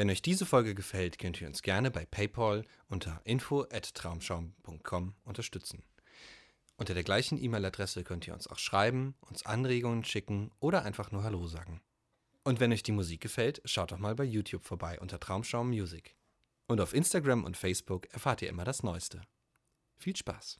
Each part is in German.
Wenn euch diese Folge gefällt, könnt ihr uns gerne bei PayPal unter info@traumschaum.com unterstützen. Unter der gleichen E-Mail-Adresse könnt ihr uns auch schreiben, uns Anregungen schicken oder einfach nur Hallo sagen. Und wenn euch die Musik gefällt, schaut doch mal bei YouTube vorbei unter Traumschaum Music. Und auf Instagram und Facebook erfahrt ihr immer das Neueste. Viel Spaß!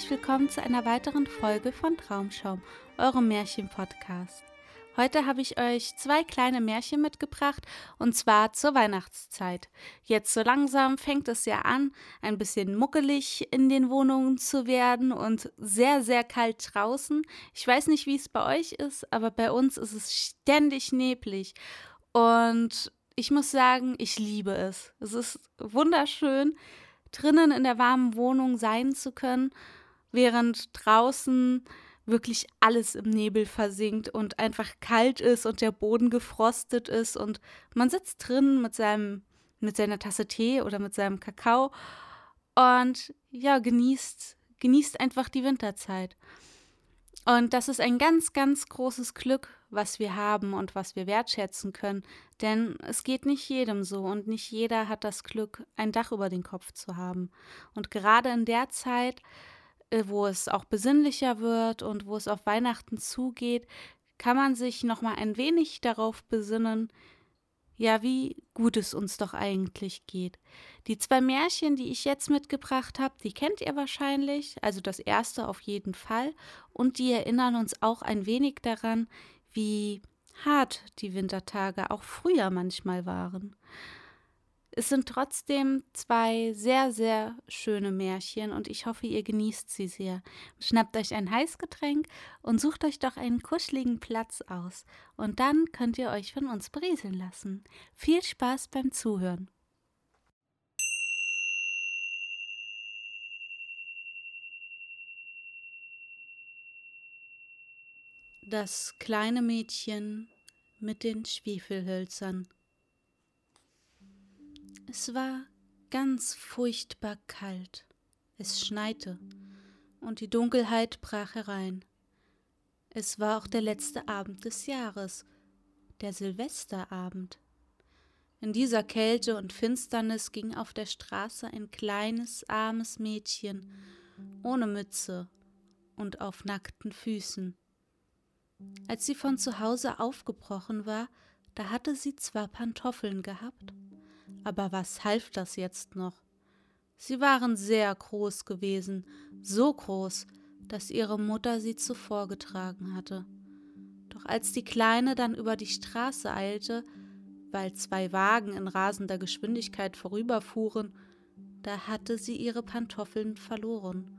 Herzlich willkommen zu einer weiteren Folge von Traumschaum, eurem Märchen-Podcast. Heute habe ich euch zwei kleine Märchen mitgebracht und zwar zur Weihnachtszeit. Jetzt so langsam fängt es ja an, ein bisschen muckelig in den Wohnungen zu werden und sehr, sehr kalt draußen. Ich weiß nicht, wie es bei euch ist, aber bei uns ist es ständig neblig. Und ich muss sagen, ich liebe es. Es ist wunderschön, drinnen in der warmen Wohnung sein zu können während draußen wirklich alles im Nebel versinkt und einfach kalt ist und der Boden gefrostet ist und man sitzt drin mit seinem mit seiner Tasse Tee oder mit seinem Kakao und ja, genießt genießt einfach die Winterzeit. Und das ist ein ganz, ganz großes Glück, was wir haben und was wir wertschätzen können. Denn es geht nicht jedem so und nicht jeder hat das Glück, ein Dach über den Kopf zu haben. Und gerade in der Zeit, wo es auch besinnlicher wird und wo es auf Weihnachten zugeht, kann man sich noch mal ein wenig darauf besinnen, ja, wie gut es uns doch eigentlich geht. Die zwei Märchen, die ich jetzt mitgebracht habe, die kennt ihr wahrscheinlich, also das erste auf jeden Fall, und die erinnern uns auch ein wenig daran, wie hart die Wintertage auch früher manchmal waren. Es sind trotzdem zwei sehr, sehr schöne Märchen und ich hoffe, ihr genießt sie sehr. Schnappt euch ein Heißgetränk und sucht euch doch einen kuscheligen Platz aus. Und dann könnt ihr euch von uns berieseln lassen. Viel Spaß beim Zuhören. Das kleine Mädchen mit den Schwefelhölzern. Es war ganz furchtbar kalt. Es schneite und die Dunkelheit brach herein. Es war auch der letzte Abend des Jahres, der Silvesterabend. In dieser Kälte und Finsternis ging auf der Straße ein kleines, armes Mädchen ohne Mütze und auf nackten Füßen. Als sie von zu Hause aufgebrochen war, da hatte sie zwar Pantoffeln gehabt, aber was half das jetzt noch? Sie waren sehr groß gewesen, so groß, dass ihre Mutter sie zuvor getragen hatte. Doch als die Kleine dann über die Straße eilte, weil zwei Wagen in rasender Geschwindigkeit vorüberfuhren, da hatte sie ihre Pantoffeln verloren.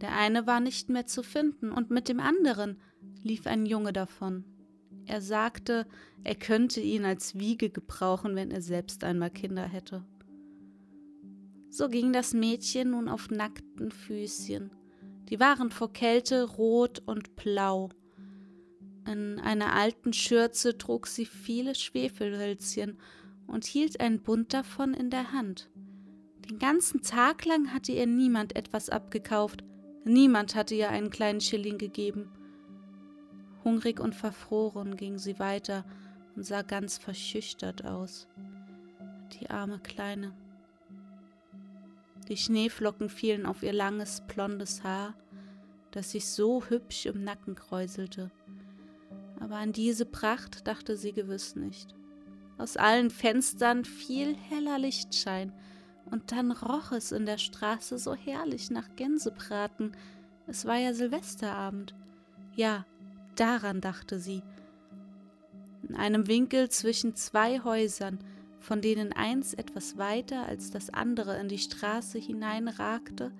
Der eine war nicht mehr zu finden, und mit dem anderen lief ein Junge davon. Er sagte, er könnte ihn als Wiege gebrauchen, wenn er selbst einmal Kinder hätte. So ging das Mädchen nun auf nackten Füßchen. Die waren vor Kälte rot und blau. In einer alten Schürze trug sie viele Schwefelhölzchen und hielt ein Bund davon in der Hand. Den ganzen Tag lang hatte ihr niemand etwas abgekauft, niemand hatte ihr einen kleinen Schilling gegeben. Hungrig und verfroren ging sie weiter und sah ganz verschüchtert aus. Die arme Kleine. Die Schneeflocken fielen auf ihr langes, blondes Haar, das sich so hübsch im Nacken kräuselte. Aber an diese Pracht dachte sie gewiss nicht. Aus allen Fenstern fiel heller Lichtschein, und dann roch es in der Straße so herrlich nach Gänsebraten. Es war ja Silvesterabend. Ja, daran dachte sie. In einem Winkel zwischen zwei Häusern von denen eins etwas weiter als das andere in die Straße hineinragte,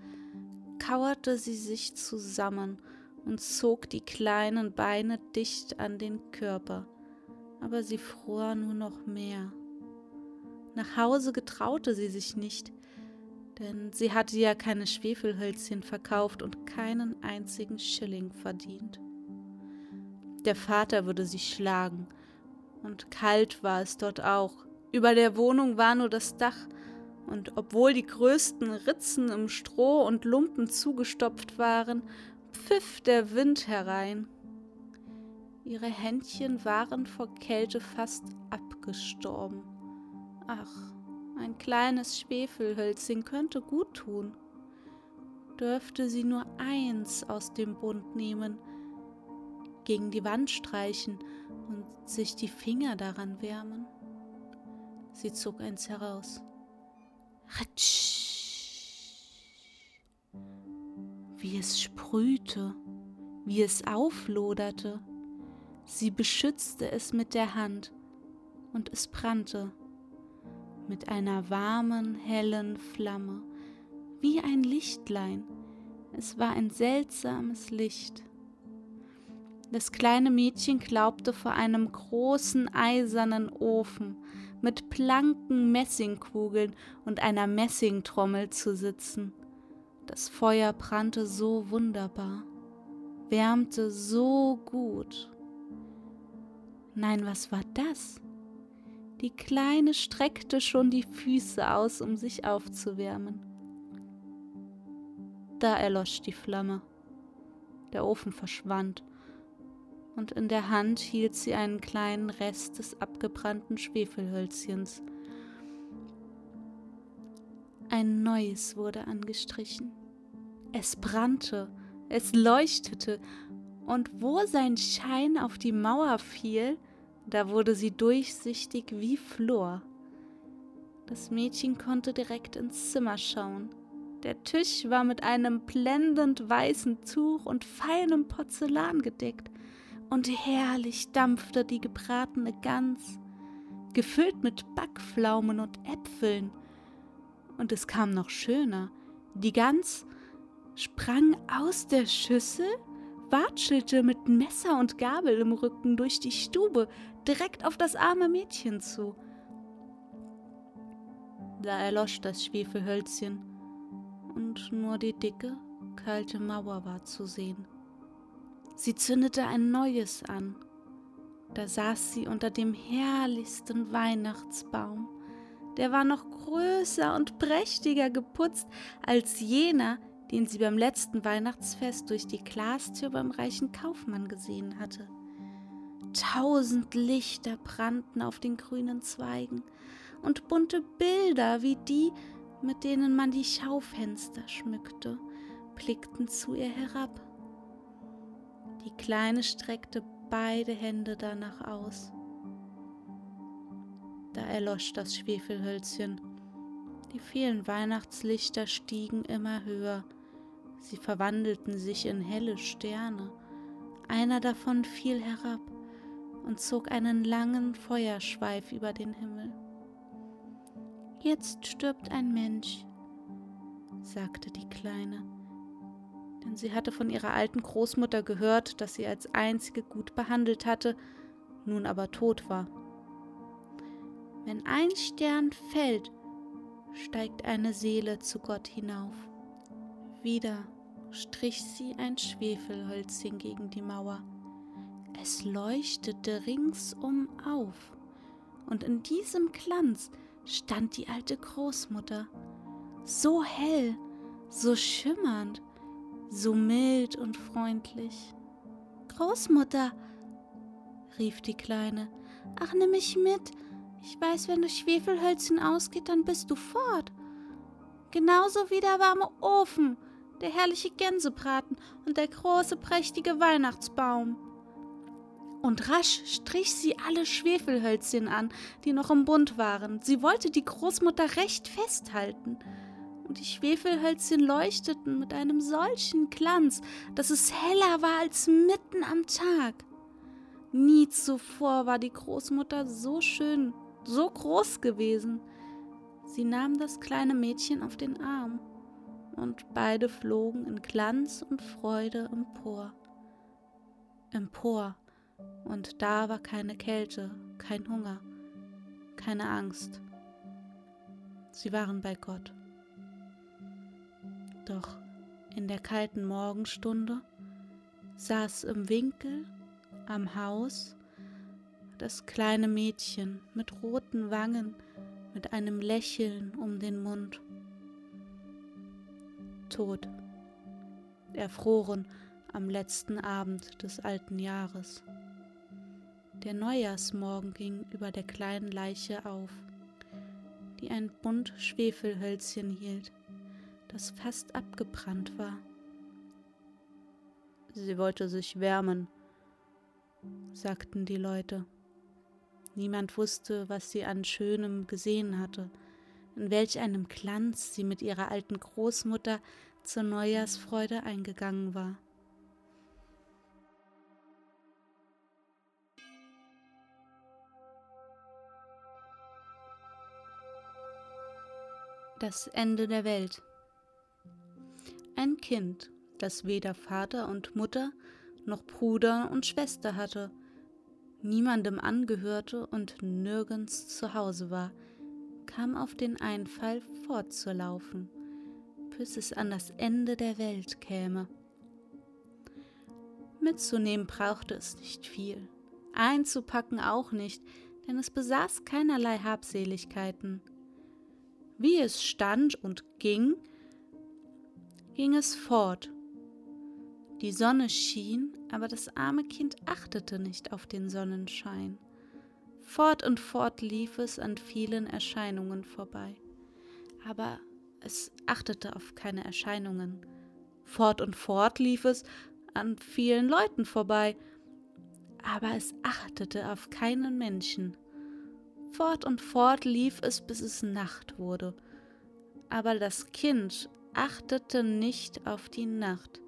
kauerte sie sich zusammen und zog die kleinen Beine dicht an den Körper, aber sie fror nur noch mehr. Nach Hause getraute sie sich nicht, denn sie hatte ja keine Schwefelhölzchen verkauft und keinen einzigen Schilling verdient. Der Vater würde sie schlagen, und kalt war es dort auch, über der Wohnung war nur das Dach, und obwohl die größten Ritzen im Stroh und Lumpen zugestopft waren, pfiff der Wind herein. Ihre Händchen waren vor Kälte fast abgestorben. Ach, ein kleines Schwefelhölzchen könnte gut tun. Dürfte sie nur eins aus dem Bund nehmen, gegen die Wand streichen und sich die Finger daran wärmen. Sie zog eins heraus. Wie es sprühte, wie es aufloderte. Sie beschützte es mit der Hand und es brannte mit einer warmen, hellen Flamme, wie ein Lichtlein. Es war ein seltsames Licht. Das kleine Mädchen glaubte vor einem großen eisernen Ofen mit blanken Messingkugeln und einer Messingtrommel zu sitzen. Das Feuer brannte so wunderbar, wärmte so gut. Nein, was war das? Die Kleine streckte schon die Füße aus, um sich aufzuwärmen. Da erlosch die Flamme. Der Ofen verschwand und in der Hand hielt sie einen kleinen Rest des abgebrannten Schwefelhölzchens. Ein neues wurde angestrichen. Es brannte, es leuchtete, und wo sein Schein auf die Mauer fiel, da wurde sie durchsichtig wie Flor. Das Mädchen konnte direkt ins Zimmer schauen. Der Tisch war mit einem blendend weißen Tuch und feinem Porzellan gedeckt und herrlich dampfte die gebratene Gans, gefüllt mit Backpflaumen und Äpfeln. Und es kam noch schöner. Die Gans sprang aus der Schüssel, watschelte mit Messer und Gabel im Rücken durch die Stube, direkt auf das arme Mädchen zu. Da erlosch das Schwefelhölzchen und nur die dicke, kalte Mauer war zu sehen. Sie zündete ein neues an. Da saß sie unter dem herrlichsten Weihnachtsbaum. Der war noch größer und prächtiger geputzt als jener, den sie beim letzten Weihnachtsfest durch die Glastür beim reichen Kaufmann gesehen hatte. Tausend Lichter brannten auf den grünen Zweigen und bunte Bilder wie die, mit denen man die Schaufenster schmückte, blickten zu ihr herab. Die Kleine streckte beide Hände danach aus. Da erlosch das Schwefelhölzchen. Die vielen Weihnachtslichter stiegen immer höher. Sie verwandelten sich in helle Sterne. Einer davon fiel herab und zog einen langen Feuerschweif über den Himmel. Jetzt stirbt ein Mensch, sagte die Kleine, denn sie hatte von ihrer alten Großmutter gehört, dass sie als einzige gut behandelt hatte, nun aber tot war. Wenn ein Stern fällt, steigt eine Seele zu Gott hinauf. Wieder strich sie ein Schwefelhölzchen gegen die Mauer. Es leuchtete ringsum auf, und in diesem Glanz stand die alte Großmutter, so hell, so schimmernd, so mild und freundlich. Großmutter, rief die Kleine, ach nimm mich mit, ich weiß, wenn das Schwefelhölzchen ausgeht, dann bist du fort. Genauso wie der warme Ofen, der herrliche Gänsebraten und der große, prächtige Weihnachtsbaum. Und rasch strich sie alle Schwefelhölzchen an, die noch im Bund waren. Sie wollte die Großmutter recht festhalten. Und die Schwefelhölzchen leuchteten mit einem solchen Glanz, dass es heller war als mitten am Tag. Nie zuvor war die Großmutter so schön so groß gewesen. Sie nahm das kleine Mädchen auf den Arm und beide flogen in Glanz und Freude empor. Empor, und da war keine Kälte, kein Hunger, keine Angst. Sie waren bei Gott. Doch in der kalten Morgenstunde saß im Winkel am Haus das kleine Mädchen mit roten Wangen, mit einem Lächeln um den Mund. Tot, erfroren am letzten Abend des alten Jahres. Der Neujahrsmorgen ging über der kleinen Leiche auf, die ein bunt Schwefelhölzchen hielt, das fast abgebrannt war. Sie wollte sich wärmen, sagten die Leute. Niemand wusste, was sie an Schönem gesehen hatte, in welch einem Glanz sie mit ihrer alten Großmutter zur Neujahrsfreude eingegangen war. Das Ende der Welt. Ein Kind, das weder Vater und Mutter noch Bruder und Schwester hatte, niemandem angehörte und nirgends zu Hause war, kam auf den Einfall fortzulaufen, bis es an das Ende der Welt käme. Mitzunehmen brauchte es nicht viel, einzupacken auch nicht, denn es besaß keinerlei Habseligkeiten. Wie es stand und ging, ging es fort die Sonne schien, aber das arme Kind achtete nicht auf den Sonnenschein. Fort und fort lief es an vielen Erscheinungen vorbei. Aber es achtete auf keine Erscheinungen. Fort und fort lief es an vielen Leuten vorbei. Aber es achtete auf keinen Menschen. Fort und fort lief es, bis es Nacht wurde. Aber das Kind achtete nicht auf die Nacht.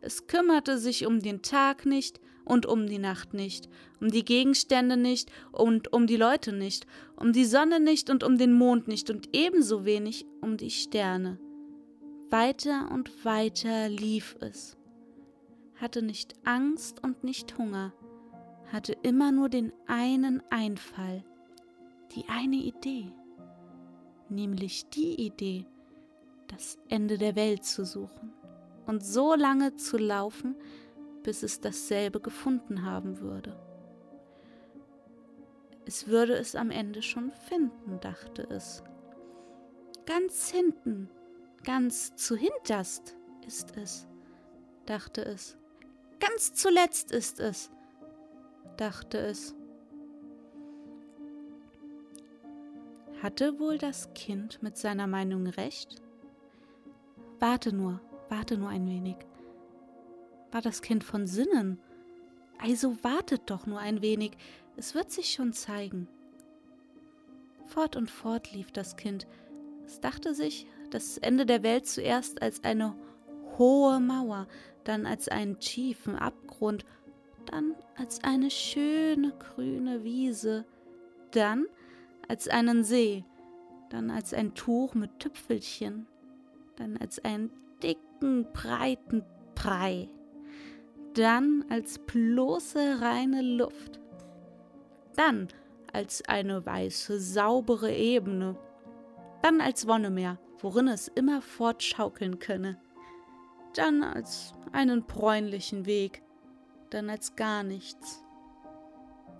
Es kümmerte sich um den Tag nicht und um die Nacht nicht, um die Gegenstände nicht und um die Leute nicht, um die Sonne nicht und um den Mond nicht und ebenso wenig um die Sterne. Weiter und weiter lief es, hatte nicht Angst und nicht Hunger, hatte immer nur den einen Einfall, die eine Idee, nämlich die Idee, das Ende der Welt zu suchen und so lange zu laufen, bis es dasselbe gefunden haben würde. Es würde es am Ende schon finden, dachte es. Ganz hinten, ganz zu hinterst ist es, dachte es. Ganz zuletzt ist es, dachte es. Hatte wohl das Kind mit seiner Meinung recht? Warte nur, Warte nur ein wenig. War das Kind von Sinnen? Also wartet doch nur ein wenig, es wird sich schon zeigen. Fort und fort lief das Kind. Es dachte sich das Ende der Welt zuerst als eine hohe Mauer, dann als einen tiefen Abgrund dann als eine schöne grüne Wiese, dann als einen See, dann als ein Tuch mit Tüpfelchen, dann als einen dicken, breiten Brei, dann als bloße reine Luft, dann als eine weiße, saubere Ebene, dann als Wonnemeer, worin es immer fortschaukeln könne, dann als einen bräunlichen Weg, dann als gar nichts.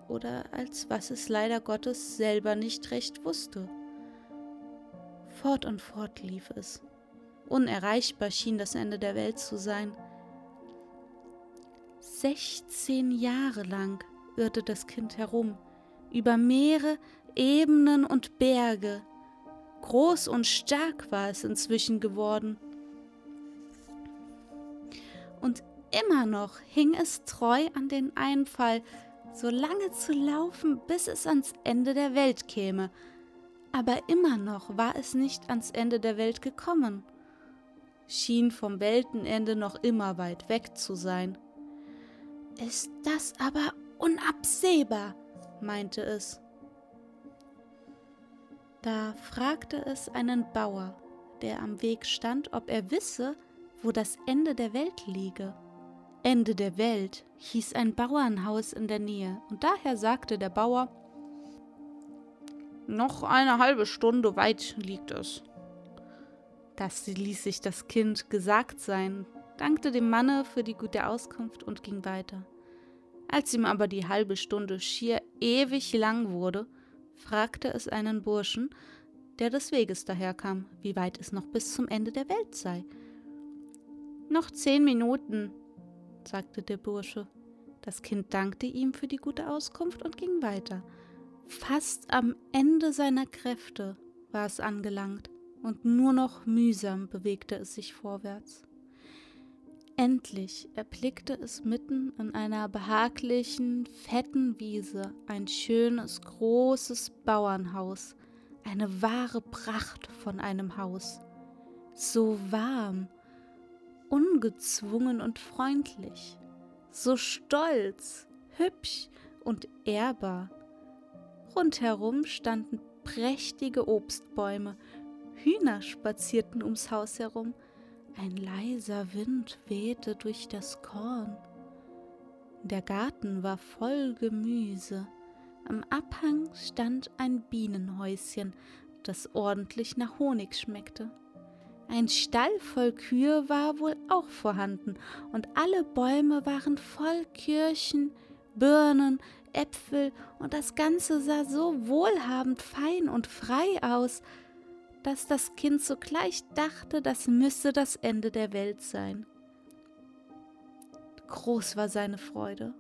Oder als was es leider Gottes selber nicht recht wusste. Fort und fort lief es. Unerreichbar schien das Ende der Welt zu sein. Sechzehn Jahre lang irrte das Kind herum, über Meere, Ebenen und Berge. Groß und stark war es inzwischen geworden. Und immer noch hing es treu an den Einfall, so lange zu laufen, bis es ans Ende der Welt käme. Aber immer noch war es nicht ans Ende der Welt gekommen, schien vom Weltenende noch immer weit weg zu sein. Ist das aber unabsehbar, meinte es. Da fragte es einen Bauer, der am Weg stand, ob er wisse, wo das Ende der Welt liege. Ende der Welt hieß ein Bauernhaus in der Nähe, und daher sagte der Bauer Noch eine halbe Stunde weit liegt es. Das ließ sich das Kind gesagt sein, dankte dem Manne für die gute Auskunft und ging weiter. Als ihm aber die halbe Stunde schier ewig lang wurde, fragte es einen Burschen, der des Weges daherkam, wie weit es noch bis zum Ende der Welt sei. Noch zehn Minuten, sagte der Bursche. Das Kind dankte ihm für die gute Auskunft und ging weiter. Fast am Ende seiner Kräfte war es angelangt, und nur noch mühsam bewegte es sich vorwärts. Endlich erblickte es mitten in einer behaglichen, fetten Wiese ein schönes, großes Bauernhaus, eine wahre Pracht von einem Haus. So warm, ungezwungen und freundlich, so stolz, hübsch und ehrbar. Rundherum standen prächtige Obstbäume, Hühner spazierten ums Haus herum, ein leiser Wind wehte durch das Korn. Der Garten war voll Gemüse, am Abhang stand ein Bienenhäuschen, das ordentlich nach Honig schmeckte. Ein Stall voll Kühe war wohl auch vorhanden, und alle Bäume waren voll Kirschen, Birnen, Äpfel, und das Ganze sah so wohlhabend fein und frei aus, dass das Kind sogleich dachte, das müsse das Ende der Welt sein. Groß war seine Freude.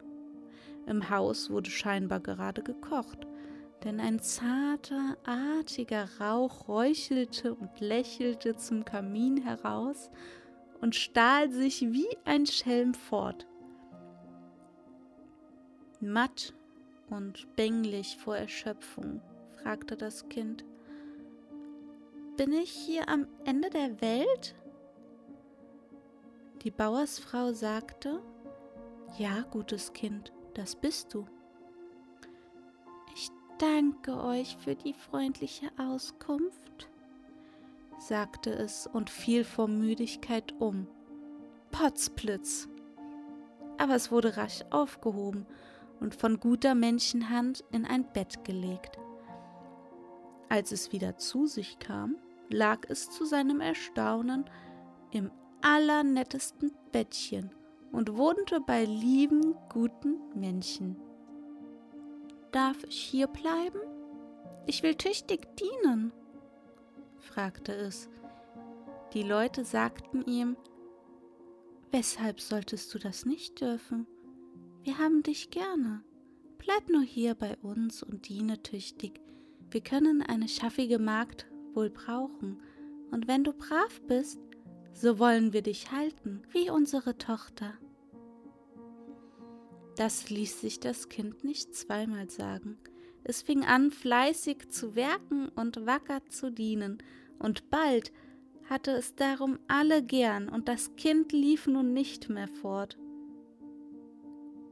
Im Haus wurde scheinbar gerade gekocht, denn ein zarter, artiger Rauch räuchelte und lächelte zum Kamin heraus und stahl sich wie ein Schelm fort. Matt und bänglich vor Erschöpfung, fragte das Kind. Bin ich hier am Ende der Welt? Die Bauersfrau sagte, Ja, gutes Kind, das bist du danke euch für die freundliche Auskunft, sagte es und fiel vor Müdigkeit um. Potzblitz! Aber es wurde rasch aufgehoben und von guter Menschenhand in ein Bett gelegt. Als es wieder zu sich kam, lag es zu seinem Erstaunen im allernettesten Bettchen und wohnte bei lieben, guten Menschen. Darf ich hier bleiben? Ich will tüchtig dienen, fragte es. Die Leute sagten ihm, Weshalb solltest du das nicht dürfen? Wir haben dich gerne. Bleib nur hier bei uns und diene tüchtig. Wir können eine schaffige Magd wohl brauchen, und wenn du brav bist, so wollen wir dich halten, wie unsere Tochter. Das ließ sich das Kind nicht zweimal sagen. Es fing an, fleißig zu werken und wacker zu dienen, und bald hatte es darum alle gern, und das Kind lief nun nicht mehr fort.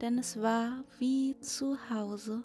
denn es war wie zu Hause.